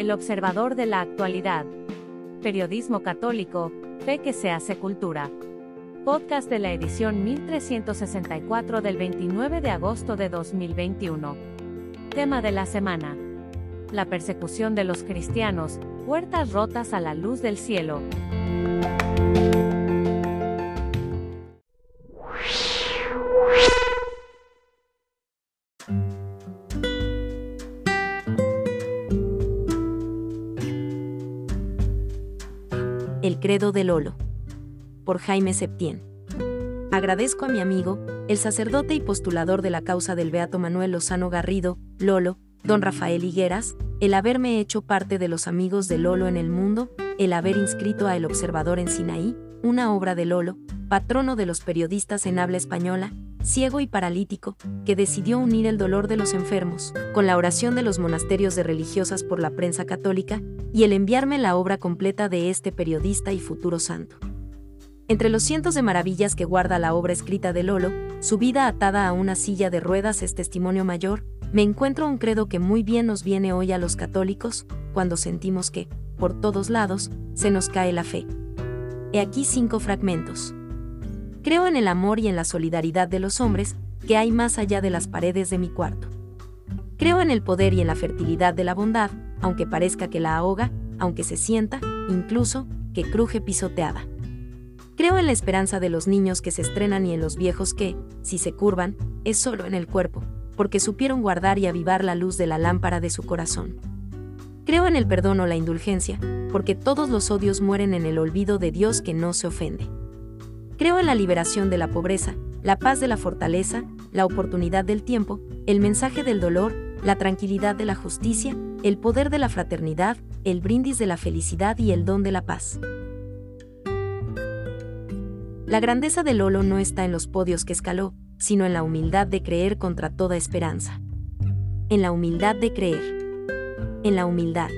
El observador de la actualidad. Periodismo católico, fe que se hace cultura. Podcast de la edición 1364 del 29 de agosto de 2021. Tema de la semana. La persecución de los cristianos, puertas rotas a la luz del cielo. El credo de Lolo. Por Jaime Septién. Agradezco a mi amigo, el sacerdote y postulador de la causa del Beato Manuel Lozano Garrido, Lolo, don Rafael Higueras, el haberme hecho parte de los amigos de Lolo en el mundo, el haber inscrito a El Observador en Sinaí, una obra de Lolo, patrono de los periodistas en habla española, ciego y paralítico, que decidió unir el dolor de los enfermos, con la oración de los monasterios de religiosas por la prensa católica, y el enviarme la obra completa de este periodista y futuro santo. Entre los cientos de maravillas que guarda la obra escrita de Lolo, su vida atada a una silla de ruedas es testimonio mayor, me encuentro un credo que muy bien nos viene hoy a los católicos, cuando sentimos que, por todos lados, se nos cae la fe. He aquí cinco fragmentos. Creo en el amor y en la solidaridad de los hombres, que hay más allá de las paredes de mi cuarto. Creo en el poder y en la fertilidad de la bondad, aunque parezca que la ahoga, aunque se sienta, incluso, que cruje pisoteada. Creo en la esperanza de los niños que se estrenan y en los viejos que, si se curvan, es solo en el cuerpo, porque supieron guardar y avivar la luz de la lámpara de su corazón. Creo en el perdón o la indulgencia, porque todos los odios mueren en el olvido de Dios que no se ofende. Creo en la liberación de la pobreza, la paz de la fortaleza, la oportunidad del tiempo, el mensaje del dolor, la tranquilidad de la justicia, el poder de la fraternidad, el brindis de la felicidad y el don de la paz. La grandeza de Lolo no está en los podios que escaló, sino en la humildad de creer contra toda esperanza. En la humildad de creer. En la humildad.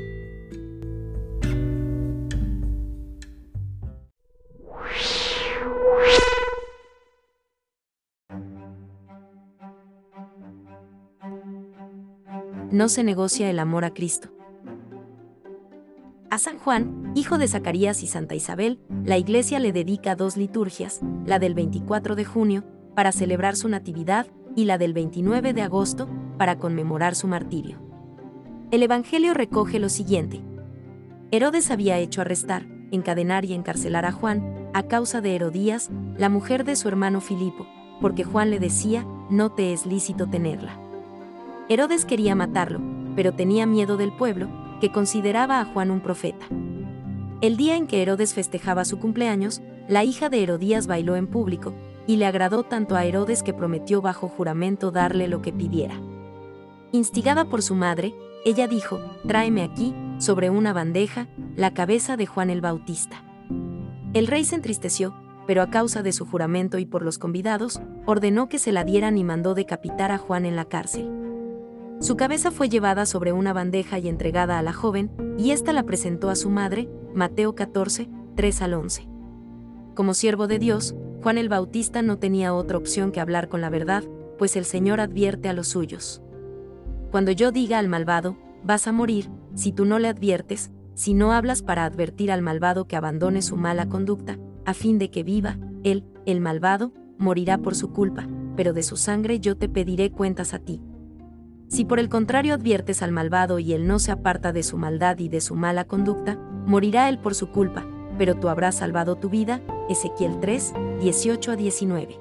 No se negocia el amor a Cristo. A San Juan, hijo de Zacarías y Santa Isabel, la iglesia le dedica dos liturgias, la del 24 de junio, para celebrar su natividad, y la del 29 de agosto, para conmemorar su martirio. El Evangelio recoge lo siguiente. Herodes había hecho arrestar, encadenar y encarcelar a Juan, a causa de Herodías, la mujer de su hermano Filipo, porque Juan le decía, no te es lícito tenerla. Herodes quería matarlo, pero tenía miedo del pueblo, que consideraba a Juan un profeta. El día en que Herodes festejaba su cumpleaños, la hija de Herodías bailó en público, y le agradó tanto a Herodes que prometió bajo juramento darle lo que pidiera. Instigada por su madre, ella dijo, tráeme aquí, sobre una bandeja, la cabeza de Juan el Bautista. El rey se entristeció, pero a causa de su juramento y por los convidados, ordenó que se la dieran y mandó decapitar a Juan en la cárcel. Su cabeza fue llevada sobre una bandeja y entregada a la joven, y ésta la presentó a su madre, Mateo 14, 3 al 11. Como siervo de Dios, Juan el Bautista no tenía otra opción que hablar con la verdad, pues el Señor advierte a los suyos. Cuando yo diga al malvado, vas a morir, si tú no le adviertes, si no hablas para advertir al malvado que abandone su mala conducta, a fin de que viva, él, el malvado, morirá por su culpa, pero de su sangre yo te pediré cuentas a ti. Si por el contrario adviertes al malvado y él no se aparta de su maldad y de su mala conducta, morirá él por su culpa, pero tú habrás salvado tu vida. Ezequiel 3, 18 a 19.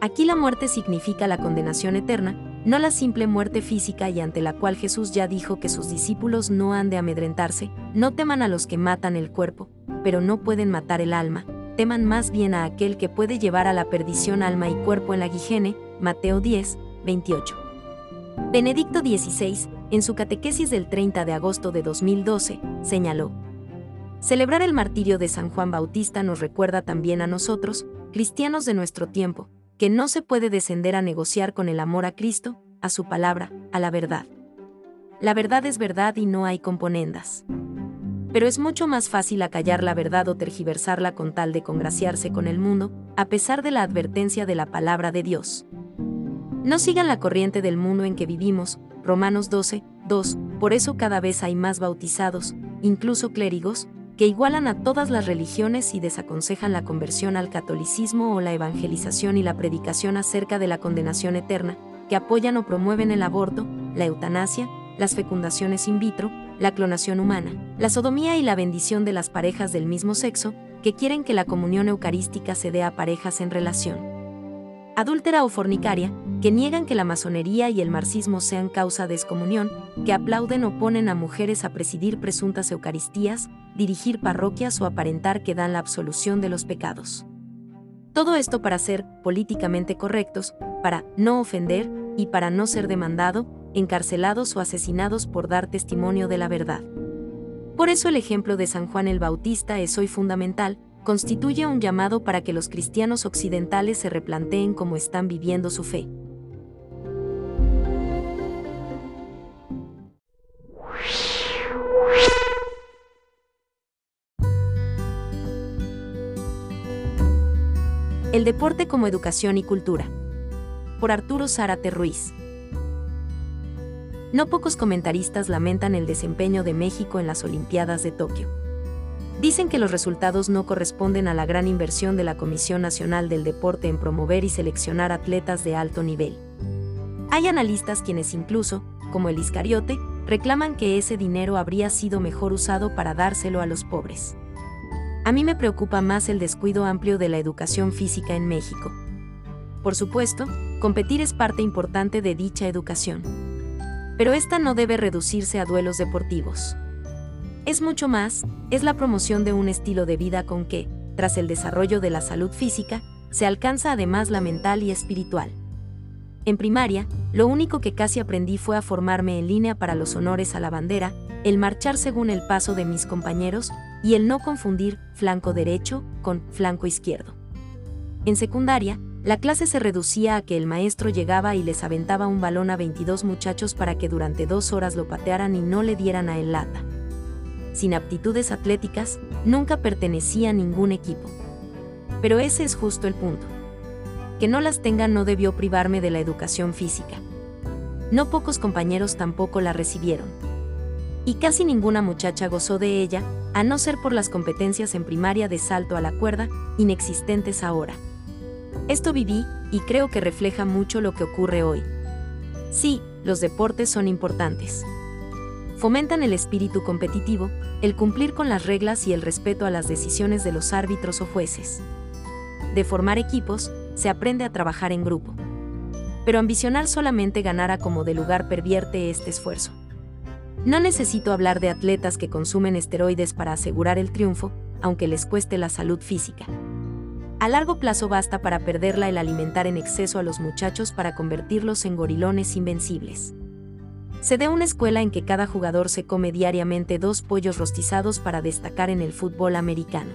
Aquí la muerte significa la condenación eterna, no la simple muerte física y ante la cual Jesús ya dijo que sus discípulos no han de amedrentarse, no teman a los que matan el cuerpo, pero no pueden matar el alma, teman más bien a aquel que puede llevar a la perdición alma y cuerpo en la guijene, Mateo 10, 28. Benedicto XVI, en su catequesis del 30 de agosto de 2012, señaló, Celebrar el martirio de San Juan Bautista nos recuerda también a nosotros, cristianos de nuestro tiempo, que no se puede descender a negociar con el amor a Cristo, a su palabra, a la verdad. La verdad es verdad y no hay componendas. Pero es mucho más fácil acallar la verdad o tergiversarla con tal de congraciarse con el mundo, a pesar de la advertencia de la palabra de Dios. No sigan la corriente del mundo en que vivimos, Romanos 12, 2. Por eso cada vez hay más bautizados, incluso clérigos, que igualan a todas las religiones y desaconsejan la conversión al catolicismo o la evangelización y la predicación acerca de la condenación eterna, que apoyan o promueven el aborto, la eutanasia, las fecundaciones in vitro, la clonación humana, la sodomía y la bendición de las parejas del mismo sexo, que quieren que la comunión eucarística se dé a parejas en relación adúltera o fornicaria, que niegan que la masonería y el marxismo sean causa de excomunión, que aplauden o ponen a mujeres a presidir presuntas eucaristías, dirigir parroquias o aparentar que dan la absolución de los pecados. Todo esto para ser políticamente correctos, para no ofender y para no ser demandado, encarcelados o asesinados por dar testimonio de la verdad. Por eso el ejemplo de San Juan el Bautista es hoy fundamental, constituye un llamado para que los cristianos occidentales se replanteen cómo están viviendo su fe. El deporte como educación y cultura. Por Arturo Zárate Ruiz. No pocos comentaristas lamentan el desempeño de México en las Olimpiadas de Tokio. Dicen que los resultados no corresponden a la gran inversión de la Comisión Nacional del Deporte en promover y seleccionar atletas de alto nivel. Hay analistas quienes incluso, como el Iscariote, reclaman que ese dinero habría sido mejor usado para dárselo a los pobres. A mí me preocupa más el descuido amplio de la educación física en México. Por supuesto, competir es parte importante de dicha educación. Pero esta no debe reducirse a duelos deportivos. Es mucho más, es la promoción de un estilo de vida con que, tras el desarrollo de la salud física, se alcanza además la mental y espiritual. En primaria, lo único que casi aprendí fue a formarme en línea para los honores a la bandera, el marchar según el paso de mis compañeros y el no confundir flanco derecho con flanco izquierdo. En secundaria, la clase se reducía a que el maestro llegaba y les aventaba un balón a 22 muchachos para que durante dos horas lo patearan y no le dieran a él lata. Sin aptitudes atléticas, nunca pertenecía a ningún equipo. Pero ese es justo el punto. Que no las tenga no debió privarme de la educación física. No pocos compañeros tampoco la recibieron y casi ninguna muchacha gozó de ella, a no ser por las competencias en primaria de salto a la cuerda, inexistentes ahora. Esto viví, y creo que refleja mucho lo que ocurre hoy. Sí, los deportes son importantes. Fomentan el espíritu competitivo, el cumplir con las reglas y el respeto a las decisiones de los árbitros o jueces. De formar equipos, se aprende a trabajar en grupo. Pero ambicionar solamente ganar a como de lugar pervierte este esfuerzo. No necesito hablar de atletas que consumen esteroides para asegurar el triunfo, aunque les cueste la salud física. A largo plazo basta para perderla el alimentar en exceso a los muchachos para convertirlos en gorilones invencibles. Se dé una escuela en que cada jugador se come diariamente dos pollos rostizados para destacar en el fútbol americano.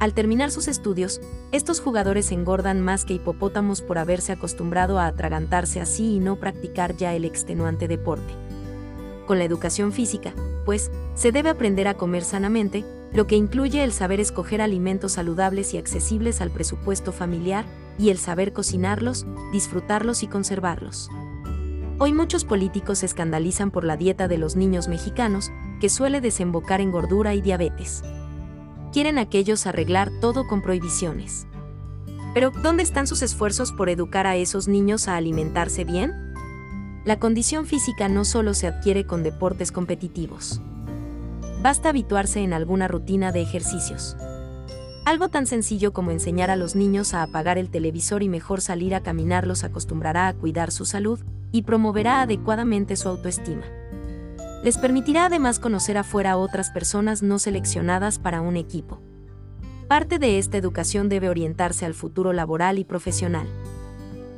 Al terminar sus estudios, estos jugadores engordan más que hipopótamos por haberse acostumbrado a atragantarse así y no practicar ya el extenuante deporte con la educación física, pues, se debe aprender a comer sanamente, lo que incluye el saber escoger alimentos saludables y accesibles al presupuesto familiar, y el saber cocinarlos, disfrutarlos y conservarlos. Hoy muchos políticos se escandalizan por la dieta de los niños mexicanos, que suele desembocar en gordura y diabetes. Quieren aquellos arreglar todo con prohibiciones. Pero, ¿dónde están sus esfuerzos por educar a esos niños a alimentarse bien? La condición física no solo se adquiere con deportes competitivos. Basta habituarse en alguna rutina de ejercicios. Algo tan sencillo como enseñar a los niños a apagar el televisor y mejor salir a caminar los acostumbrará a cuidar su salud y promoverá adecuadamente su autoestima. Les permitirá además conocer afuera a otras personas no seleccionadas para un equipo. Parte de esta educación debe orientarse al futuro laboral y profesional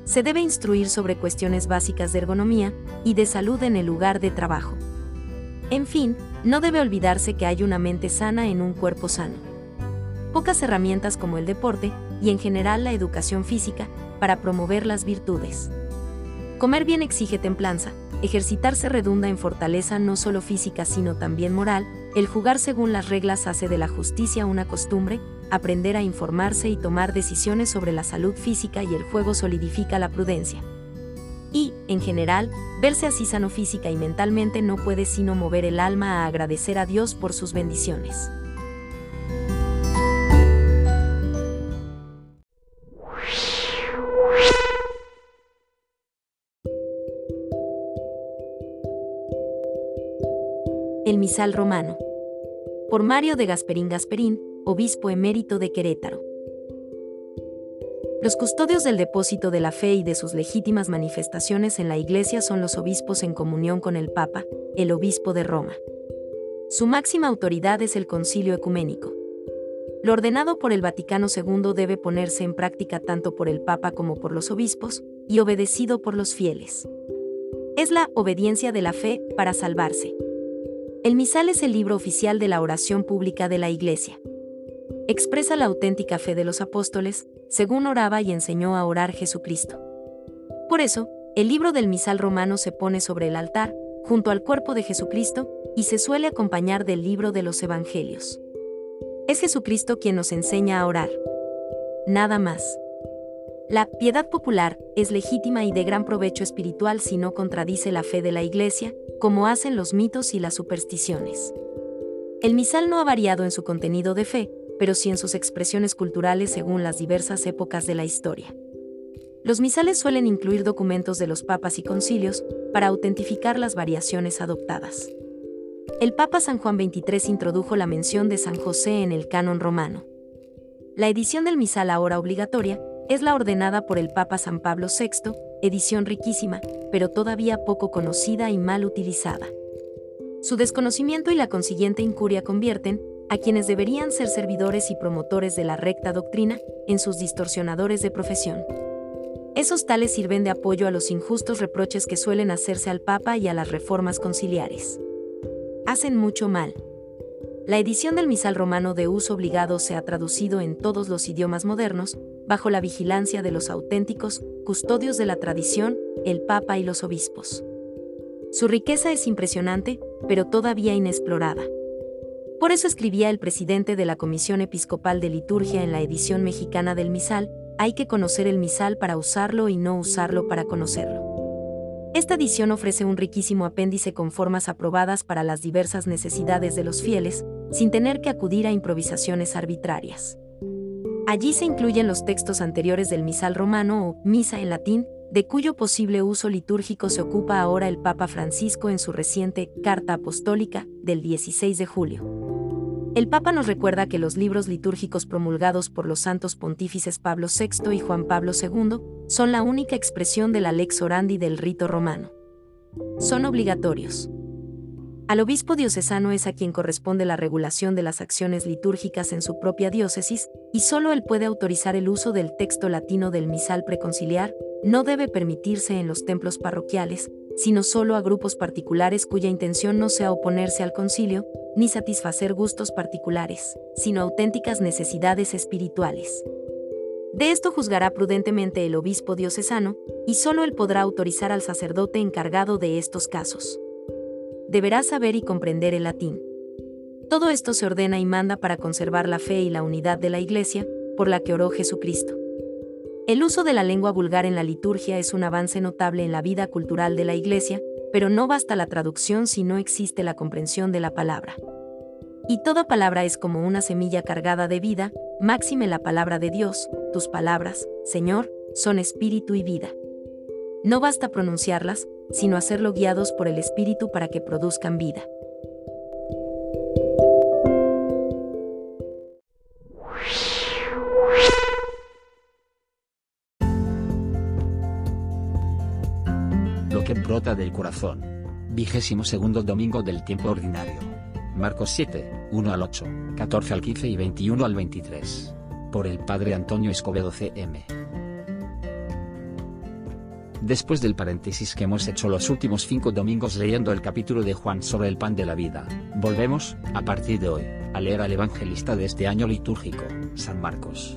se debe instruir sobre cuestiones básicas de ergonomía y de salud en el lugar de trabajo. En fin, no debe olvidarse que hay una mente sana en un cuerpo sano. Pocas herramientas como el deporte y en general la educación física para promover las virtudes. Comer bien exige templanza, ejercitarse redunda en fortaleza no solo física sino también moral, el jugar según las reglas hace de la justicia una costumbre, aprender a informarse y tomar decisiones sobre la salud física y el juego solidifica la prudencia. Y, en general, verse así sano física y mentalmente no puede sino mover el alma a agradecer a Dios por sus bendiciones. El Misal Romano. Por Mario de Gasperín Gasperín, obispo emérito de Querétaro. Los custodios del depósito de la fe y de sus legítimas manifestaciones en la Iglesia son los obispos en comunión con el Papa, el obispo de Roma. Su máxima autoridad es el concilio ecuménico. Lo ordenado por el Vaticano II debe ponerse en práctica tanto por el Papa como por los obispos, y obedecido por los fieles. Es la obediencia de la fe para salvarse. El misal es el libro oficial de la oración pública de la Iglesia. Expresa la auténtica fe de los apóstoles, según oraba y enseñó a orar Jesucristo. Por eso, el libro del misal romano se pone sobre el altar, junto al cuerpo de Jesucristo, y se suele acompañar del libro de los Evangelios. Es Jesucristo quien nos enseña a orar. Nada más. La piedad popular es legítima y de gran provecho espiritual si no contradice la fe de la Iglesia, como hacen los mitos y las supersticiones. El misal no ha variado en su contenido de fe, pero sí en sus expresiones culturales según las diversas épocas de la historia. Los misales suelen incluir documentos de los papas y concilios para autentificar las variaciones adoptadas. El Papa San Juan XXIII introdujo la mención de San José en el canon romano. La edición del misal ahora obligatoria es la ordenada por el Papa San Pablo VI, edición riquísima, pero todavía poco conocida y mal utilizada. Su desconocimiento y la consiguiente incuria convierten, a quienes deberían ser servidores y promotores de la recta doctrina, en sus distorsionadores de profesión. Esos tales sirven de apoyo a los injustos reproches que suelen hacerse al Papa y a las reformas conciliares. Hacen mucho mal. La edición del misal romano de uso obligado se ha traducido en todos los idiomas modernos, bajo la vigilancia de los auténticos custodios de la tradición, el Papa y los obispos. Su riqueza es impresionante, pero todavía inexplorada. Por eso escribía el presidente de la Comisión Episcopal de Liturgia en la edición mexicana del misal, hay que conocer el misal para usarlo y no usarlo para conocerlo. Esta edición ofrece un riquísimo apéndice con formas aprobadas para las diversas necesidades de los fieles, sin tener que acudir a improvisaciones arbitrarias. Allí se incluyen los textos anteriores del misal romano o misa en latín, de cuyo posible uso litúrgico se ocupa ahora el Papa Francisco en su reciente Carta Apostólica del 16 de julio. El Papa nos recuerda que los libros litúrgicos promulgados por los santos pontífices Pablo VI y Juan Pablo II son la única expresión de la lex orandi del rito romano. Son obligatorios. Al obispo diocesano es a quien corresponde la regulación de las acciones litúrgicas en su propia diócesis, y solo él puede autorizar el uso del texto latino del misal preconciliar, no debe permitirse en los templos parroquiales, sino solo a grupos particulares cuya intención no sea oponerse al concilio, ni satisfacer gustos particulares, sino auténticas necesidades espirituales. De esto juzgará prudentemente el obispo diocesano, y solo él podrá autorizar al sacerdote encargado de estos casos deberá saber y comprender el latín. Todo esto se ordena y manda para conservar la fe y la unidad de la Iglesia, por la que oró Jesucristo. El uso de la lengua vulgar en la liturgia es un avance notable en la vida cultural de la Iglesia, pero no basta la traducción si no existe la comprensión de la palabra. Y toda palabra es como una semilla cargada de vida, máxime la palabra de Dios, tus palabras, Señor, son espíritu y vida. No basta pronunciarlas, sino hacerlo guiados por el Espíritu para que produzcan vida. Del corazón. Vigésimo segundo domingo del tiempo ordinario. Marcos 7, 1 al 8, 14 al 15 y 21 al 23. Por el Padre Antonio Escobedo CM. Después del paréntesis que hemos hecho los últimos cinco domingos leyendo el capítulo de Juan sobre el pan de la vida, volvemos, a partir de hoy, a leer al evangelista de este año litúrgico, San Marcos.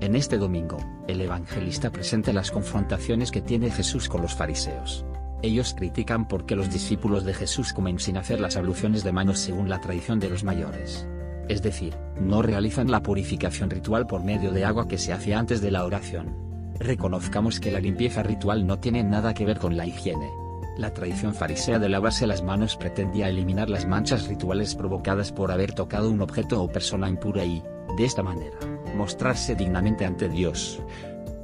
En este domingo, el evangelista presenta las confrontaciones que tiene Jesús con los fariseos. Ellos critican porque los discípulos de Jesús comen sin hacer las abluciones de manos según la tradición de los mayores. Es decir, no realizan la purificación ritual por medio de agua que se hace antes de la oración. Reconozcamos que la limpieza ritual no tiene nada que ver con la higiene. La tradición farisea de lavarse las manos pretendía eliminar las manchas rituales provocadas por haber tocado un objeto o persona impura y, de esta manera, mostrarse dignamente ante Dios.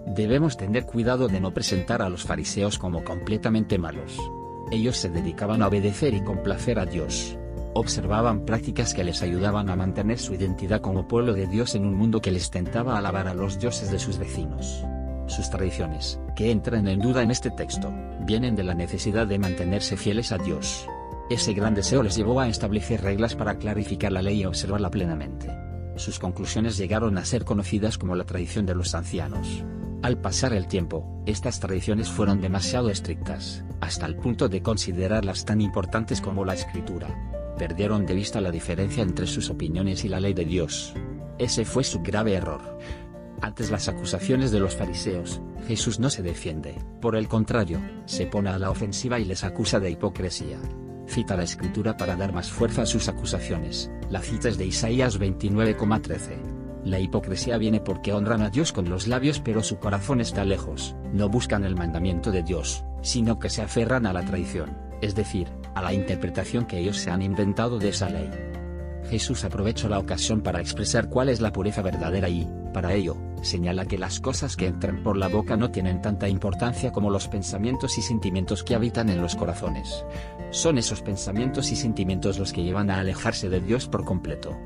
Debemos tener cuidado de no presentar a los fariseos como completamente malos. Ellos se dedicaban a obedecer y complacer a Dios. Observaban prácticas que les ayudaban a mantener su identidad como pueblo de Dios en un mundo que les tentaba alabar a los dioses de sus vecinos. Sus tradiciones, que entran en duda en este texto, vienen de la necesidad de mantenerse fieles a Dios. Ese gran deseo les llevó a establecer reglas para clarificar la ley y observarla plenamente. Sus conclusiones llegaron a ser conocidas como la tradición de los ancianos. Al pasar el tiempo, estas tradiciones fueron demasiado estrictas, hasta el punto de considerarlas tan importantes como la escritura. Perdieron de vista la diferencia entre sus opiniones y la ley de Dios. Ese fue su grave error. Antes las acusaciones de los fariseos, Jesús no se defiende, por el contrario, se pone a la ofensiva y les acusa de hipocresía. Cita la escritura para dar más fuerza a sus acusaciones, la cita es de Isaías 29,13. La hipocresía viene porque honran a Dios con los labios pero su corazón está lejos, no buscan el mandamiento de Dios, sino que se aferran a la traición, es decir, a la interpretación que ellos se han inventado de esa ley. Jesús aprovechó la ocasión para expresar cuál es la pureza verdadera y, para ello, señala que las cosas que entran por la boca no tienen tanta importancia como los pensamientos y sentimientos que habitan en los corazones. Son esos pensamientos y sentimientos los que llevan a alejarse de Dios por completo.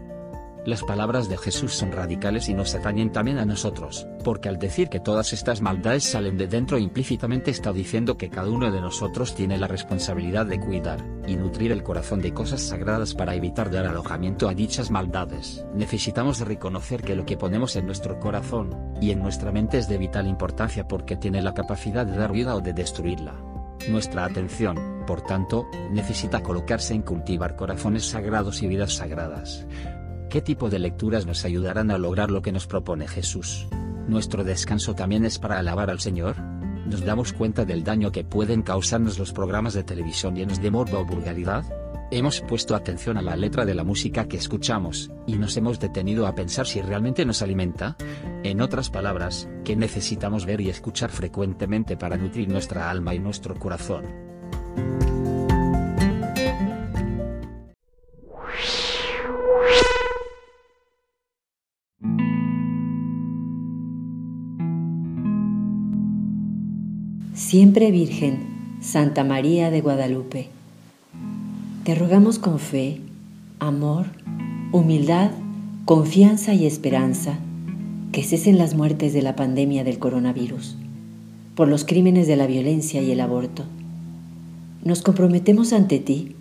Las palabras de Jesús son radicales y nos atañen también a nosotros, porque al decir que todas estas maldades salen de dentro implícitamente está diciendo que cada uno de nosotros tiene la responsabilidad de cuidar y nutrir el corazón de cosas sagradas para evitar dar alojamiento a dichas maldades. Necesitamos reconocer que lo que ponemos en nuestro corazón y en nuestra mente es de vital importancia porque tiene la capacidad de dar vida o de destruirla. Nuestra atención, por tanto, necesita colocarse en cultivar corazones sagrados y vidas sagradas. ¿Qué tipo de lecturas nos ayudarán a lograr lo que nos propone Jesús? ¿Nuestro descanso también es para alabar al Señor? ¿Nos damos cuenta del daño que pueden causarnos los programas de televisión llenos de morbo o vulgaridad? Hemos puesto atención a la letra de la música que escuchamos, y nos hemos detenido a pensar si realmente nos alimenta. En otras palabras, ¿qué necesitamos ver y escuchar frecuentemente para nutrir nuestra alma y nuestro corazón? Siempre Virgen, Santa María de Guadalupe, te rogamos con fe, amor, humildad, confianza y esperanza que cesen las muertes de la pandemia del coronavirus, por los crímenes de la violencia y el aborto. Nos comprometemos ante ti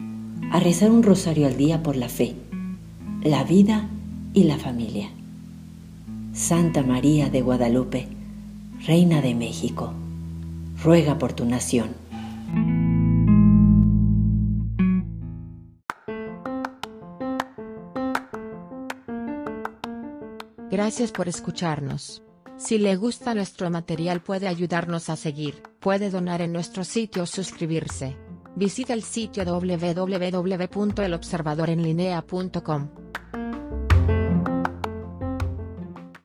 a rezar un rosario al día por la fe, la vida y la familia. Santa María de Guadalupe, Reina de México ruega por tu nación. Gracias por escucharnos. Si le gusta nuestro material puede ayudarnos a seguir, puede donar en nuestro sitio o suscribirse. Visita el sitio www.elobservadorenlinea.com.